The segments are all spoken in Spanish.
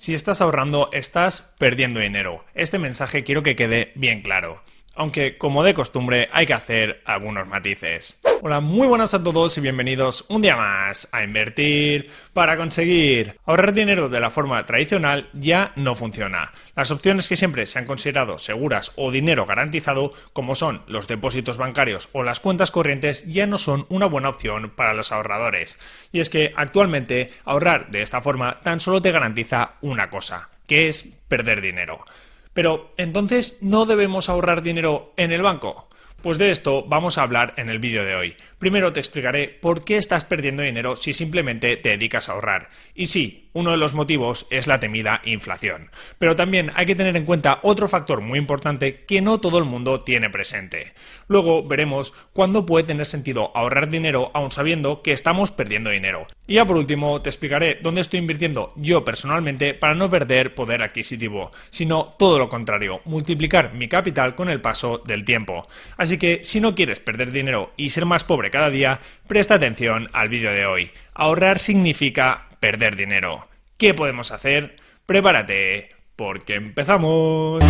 Si estás ahorrando, estás perdiendo dinero. Este mensaje quiero que quede bien claro aunque como de costumbre hay que hacer algunos matices. Hola, muy buenas a todos y bienvenidos un día más a invertir para conseguir. Ahorrar dinero de la forma tradicional ya no funciona. Las opciones que siempre se han considerado seguras o dinero garantizado, como son los depósitos bancarios o las cuentas corrientes, ya no son una buena opción para los ahorradores. Y es que actualmente ahorrar de esta forma tan solo te garantiza una cosa, que es perder dinero. Pero entonces, ¿no debemos ahorrar dinero en el banco? Pues de esto vamos a hablar en el vídeo de hoy. Primero te explicaré por qué estás perdiendo dinero si simplemente te dedicas a ahorrar. Y sí, uno de los motivos es la temida inflación. Pero también hay que tener en cuenta otro factor muy importante que no todo el mundo tiene presente. Luego veremos cuándo puede tener sentido ahorrar dinero aun sabiendo que estamos perdiendo dinero. Y ya por último te explicaré dónde estoy invirtiendo yo personalmente para no perder poder adquisitivo, sino todo lo contrario, multiplicar mi capital con el paso del tiempo. Así que si no quieres perder dinero y ser más pobre cada día, presta atención al vídeo de hoy. Ahorrar significa perder dinero. ¿Qué podemos hacer? Prepárate, porque empezamos.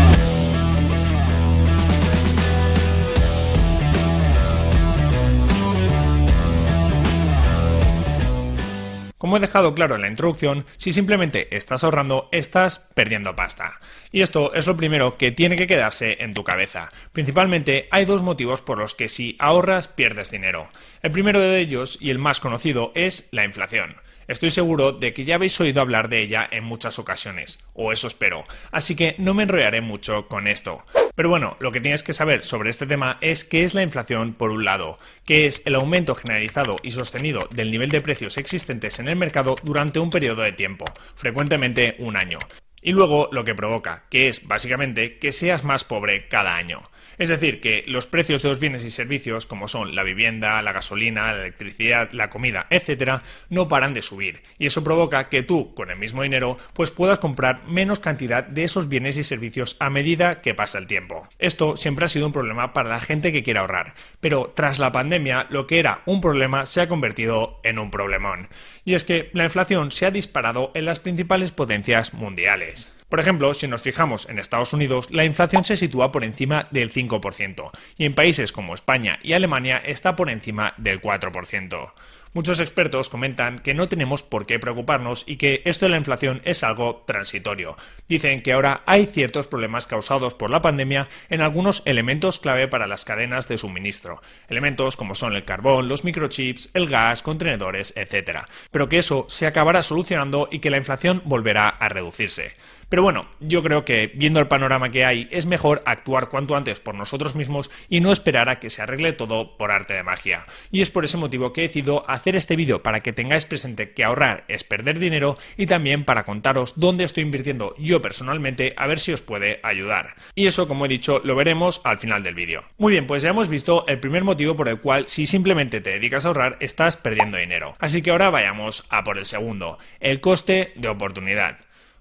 Como he dejado claro en la introducción, si simplemente estás ahorrando, estás perdiendo pasta. Y esto es lo primero que tiene que quedarse en tu cabeza. Principalmente hay dos motivos por los que si ahorras pierdes dinero. El primero de ellos, y el más conocido, es la inflación. Estoy seguro de que ya habéis oído hablar de ella en muchas ocasiones, o eso espero, así que no me enrollaré mucho con esto. Pero bueno, lo que tienes que saber sobre este tema es qué es la inflación por un lado, que es el aumento generalizado y sostenido del nivel de precios existentes en el mercado durante un periodo de tiempo, frecuentemente un año. Y luego lo que provoca, que es básicamente que seas más pobre cada año. Es decir, que los precios de los bienes y servicios, como son la vivienda, la gasolina, la electricidad, la comida, etcétera, no paran de subir. Y eso provoca que tú, con el mismo dinero, pues puedas comprar menos cantidad de esos bienes y servicios a medida que pasa el tiempo. Esto siempre ha sido un problema para la gente que quiere ahorrar. Pero tras la pandemia, lo que era un problema se ha convertido en un problemón. Y es que la inflación se ha disparado en las principales potencias mundiales. Por ejemplo, si nos fijamos en Estados Unidos, la inflación se sitúa por encima del 5% y en países como España y Alemania está por encima del 4%. Muchos expertos comentan que no tenemos por qué preocuparnos y que esto de la inflación es algo transitorio. Dicen que ahora hay ciertos problemas causados por la pandemia en algunos elementos clave para las cadenas de suministro. Elementos como son el carbón, los microchips, el gas, contenedores, etc. Pero que eso se acabará solucionando y que la inflación volverá a reducirse. Pero bueno, yo creo que viendo el panorama que hay, es mejor actuar cuanto antes por nosotros mismos y no esperar a que se arregle todo por arte de magia. Y es por ese motivo que he decidido este vídeo para que tengáis presente que ahorrar es perder dinero y también para contaros dónde estoy invirtiendo yo personalmente a ver si os puede ayudar. Y eso, como he dicho, lo veremos al final del vídeo. Muy bien, pues ya hemos visto el primer motivo por el cual si simplemente te dedicas a ahorrar estás perdiendo dinero. Así que ahora vayamos a por el segundo, el coste de oportunidad.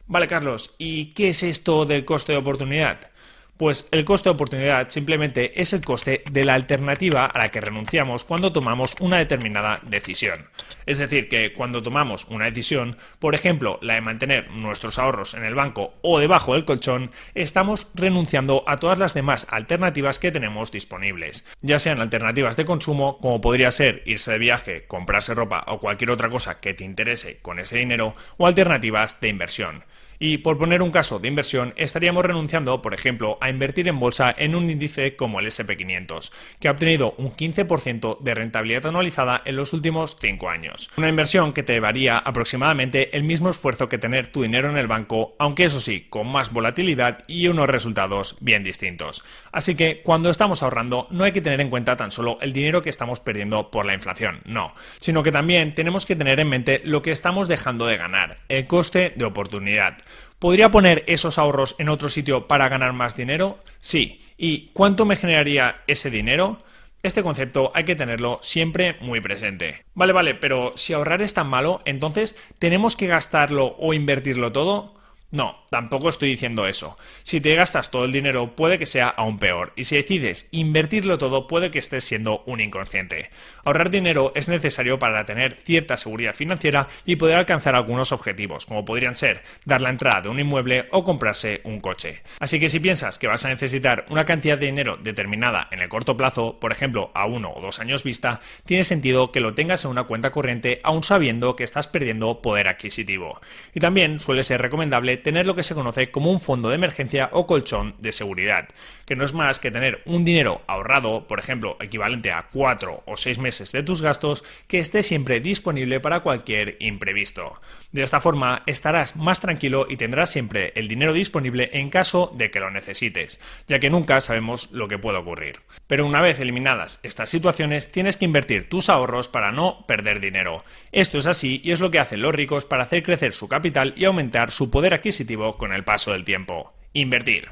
Vale, Carlos, ¿y qué es esto del coste de oportunidad? Pues el coste de oportunidad simplemente es el coste de la alternativa a la que renunciamos cuando tomamos una determinada decisión. Es decir, que cuando tomamos una decisión, por ejemplo, la de mantener nuestros ahorros en el banco o debajo del colchón, estamos renunciando a todas las demás alternativas que tenemos disponibles, ya sean alternativas de consumo, como podría ser irse de viaje, comprarse ropa o cualquier otra cosa que te interese con ese dinero, o alternativas de inversión. Y por poner un caso de inversión, estaríamos renunciando, por ejemplo, a invertir en bolsa en un índice como el SP500, que ha obtenido un 15% de rentabilidad anualizada en los últimos 5 años. Una inversión que te llevaría aproximadamente el mismo esfuerzo que tener tu dinero en el banco, aunque eso sí, con más volatilidad y unos resultados bien distintos. Así que cuando estamos ahorrando no hay que tener en cuenta tan solo el dinero que estamos perdiendo por la inflación, no, sino que también tenemos que tener en mente lo que estamos dejando de ganar, el coste de oportunidad. ¿Podría poner esos ahorros en otro sitio para ganar más dinero? Sí. ¿Y cuánto me generaría ese dinero? Este concepto hay que tenerlo siempre muy presente. Vale, vale, pero si ahorrar es tan malo, entonces ¿tenemos que gastarlo o invertirlo todo? No, tampoco estoy diciendo eso. Si te gastas todo el dinero puede que sea aún peor, y si decides invertirlo todo puede que estés siendo un inconsciente. Ahorrar dinero es necesario para tener cierta seguridad financiera y poder alcanzar algunos objetivos, como podrían ser dar la entrada de un inmueble o comprarse un coche. Así que si piensas que vas a necesitar una cantidad de dinero determinada en el corto plazo, por ejemplo a uno o dos años vista, tiene sentido que lo tengas en una cuenta corriente aún sabiendo que estás perdiendo poder adquisitivo. Y también suele ser recomendable tener lo que se conoce como un fondo de emergencia o colchón de seguridad, que no es más que tener un dinero ahorrado, por ejemplo, equivalente a 4 o 6 meses de tus gastos, que esté siempre disponible para cualquier imprevisto. De esta forma estarás más tranquilo y tendrás siempre el dinero disponible en caso de que lo necesites, ya que nunca sabemos lo que puede ocurrir. Pero una vez eliminadas estas situaciones, tienes que invertir tus ahorros para no perder dinero. Esto es así y es lo que hacen los ricos para hacer crecer su capital y aumentar su poder adquisitivo con el paso del tiempo. Invertir.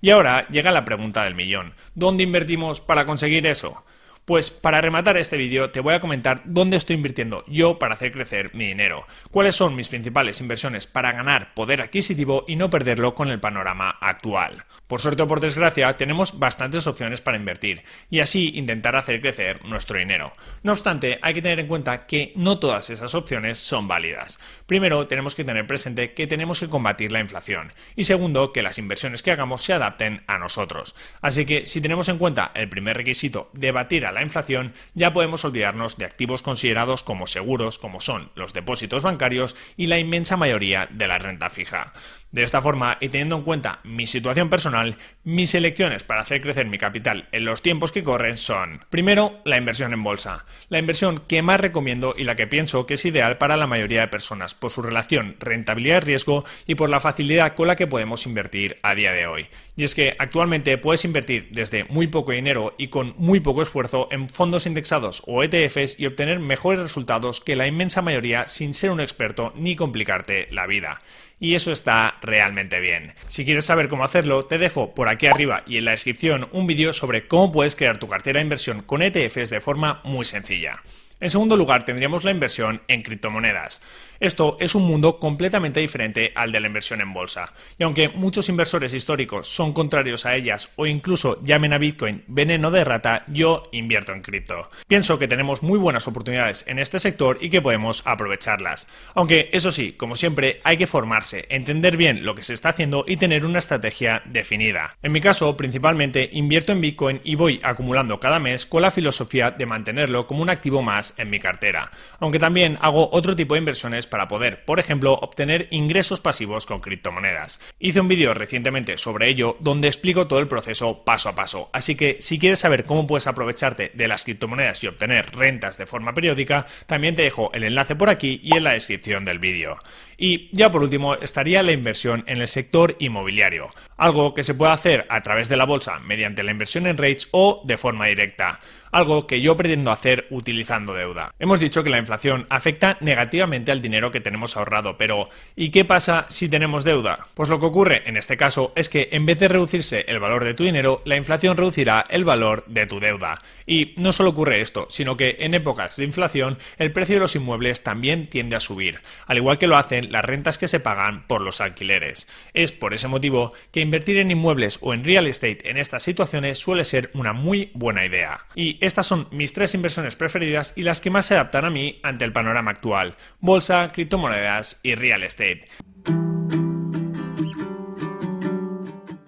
Y ahora llega la pregunta del millón. ¿Dónde invertimos para conseguir eso? Pues para rematar este vídeo te voy a comentar dónde estoy invirtiendo yo para hacer crecer mi dinero, cuáles son mis principales inversiones para ganar poder adquisitivo y no perderlo con el panorama actual. Por suerte o por desgracia tenemos bastantes opciones para invertir y así intentar hacer crecer nuestro dinero. No obstante, hay que tener en cuenta que no todas esas opciones son válidas. Primero, tenemos que tener presente que tenemos que combatir la inflación y segundo, que las inversiones que hagamos se adapten a nosotros. Así que si tenemos en cuenta el primer requisito de batir a la inflación, ya podemos olvidarnos de activos considerados como seguros, como son los depósitos bancarios y la inmensa mayoría de la renta fija. De esta forma, y teniendo en cuenta mi situación personal, mis elecciones para hacer crecer mi capital en los tiempos que corren son, primero, la inversión en bolsa, la inversión que más recomiendo y la que pienso que es ideal para la mayoría de personas por su relación rentabilidad-riesgo y por la facilidad con la que podemos invertir a día de hoy. Y es que actualmente puedes invertir desde muy poco dinero y con muy poco esfuerzo en fondos indexados o ETFs y obtener mejores resultados que la inmensa mayoría sin ser un experto ni complicarte la vida y eso está realmente bien. Si quieres saber cómo hacerlo, te dejo por aquí arriba y en la descripción un vídeo sobre cómo puedes crear tu cartera de inversión con ETFs de forma muy sencilla. En segundo lugar, tendríamos la inversión en criptomonedas. Esto es un mundo completamente diferente al de la inversión en bolsa. Y aunque muchos inversores históricos son contrarios a ellas o incluso llamen a Bitcoin veneno de rata, yo invierto en cripto. Pienso que tenemos muy buenas oportunidades en este sector y que podemos aprovecharlas. Aunque eso sí, como siempre, hay que formarse, entender bien lo que se está haciendo y tener una estrategia definida. En mi caso, principalmente invierto en Bitcoin y voy acumulando cada mes con la filosofía de mantenerlo como un activo más en mi cartera. Aunque también hago otro tipo de inversiones para poder, por ejemplo, obtener ingresos pasivos con criptomonedas. Hice un vídeo recientemente sobre ello donde explico todo el proceso paso a paso, así que si quieres saber cómo puedes aprovecharte de las criptomonedas y obtener rentas de forma periódica, también te dejo el enlace por aquí y en la descripción del vídeo. Y ya por último estaría la inversión en el sector inmobiliario, algo que se puede hacer a través de la bolsa mediante la inversión en rates o de forma directa algo que yo pretendo hacer utilizando deuda. Hemos dicho que la inflación afecta negativamente al dinero que tenemos ahorrado, pero ¿y qué pasa si tenemos deuda? Pues lo que ocurre en este caso es que en vez de reducirse el valor de tu dinero, la inflación reducirá el valor de tu deuda. Y no solo ocurre esto, sino que en épocas de inflación el precio de los inmuebles también tiende a subir, al igual que lo hacen las rentas que se pagan por los alquileres. Es por ese motivo que invertir en inmuebles o en real estate en estas situaciones suele ser una muy buena idea. Estas son mis tres inversiones preferidas y las que más se adaptan a mí ante el panorama actual, bolsa, criptomonedas y real estate.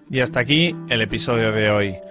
Y hasta aquí el episodio de hoy.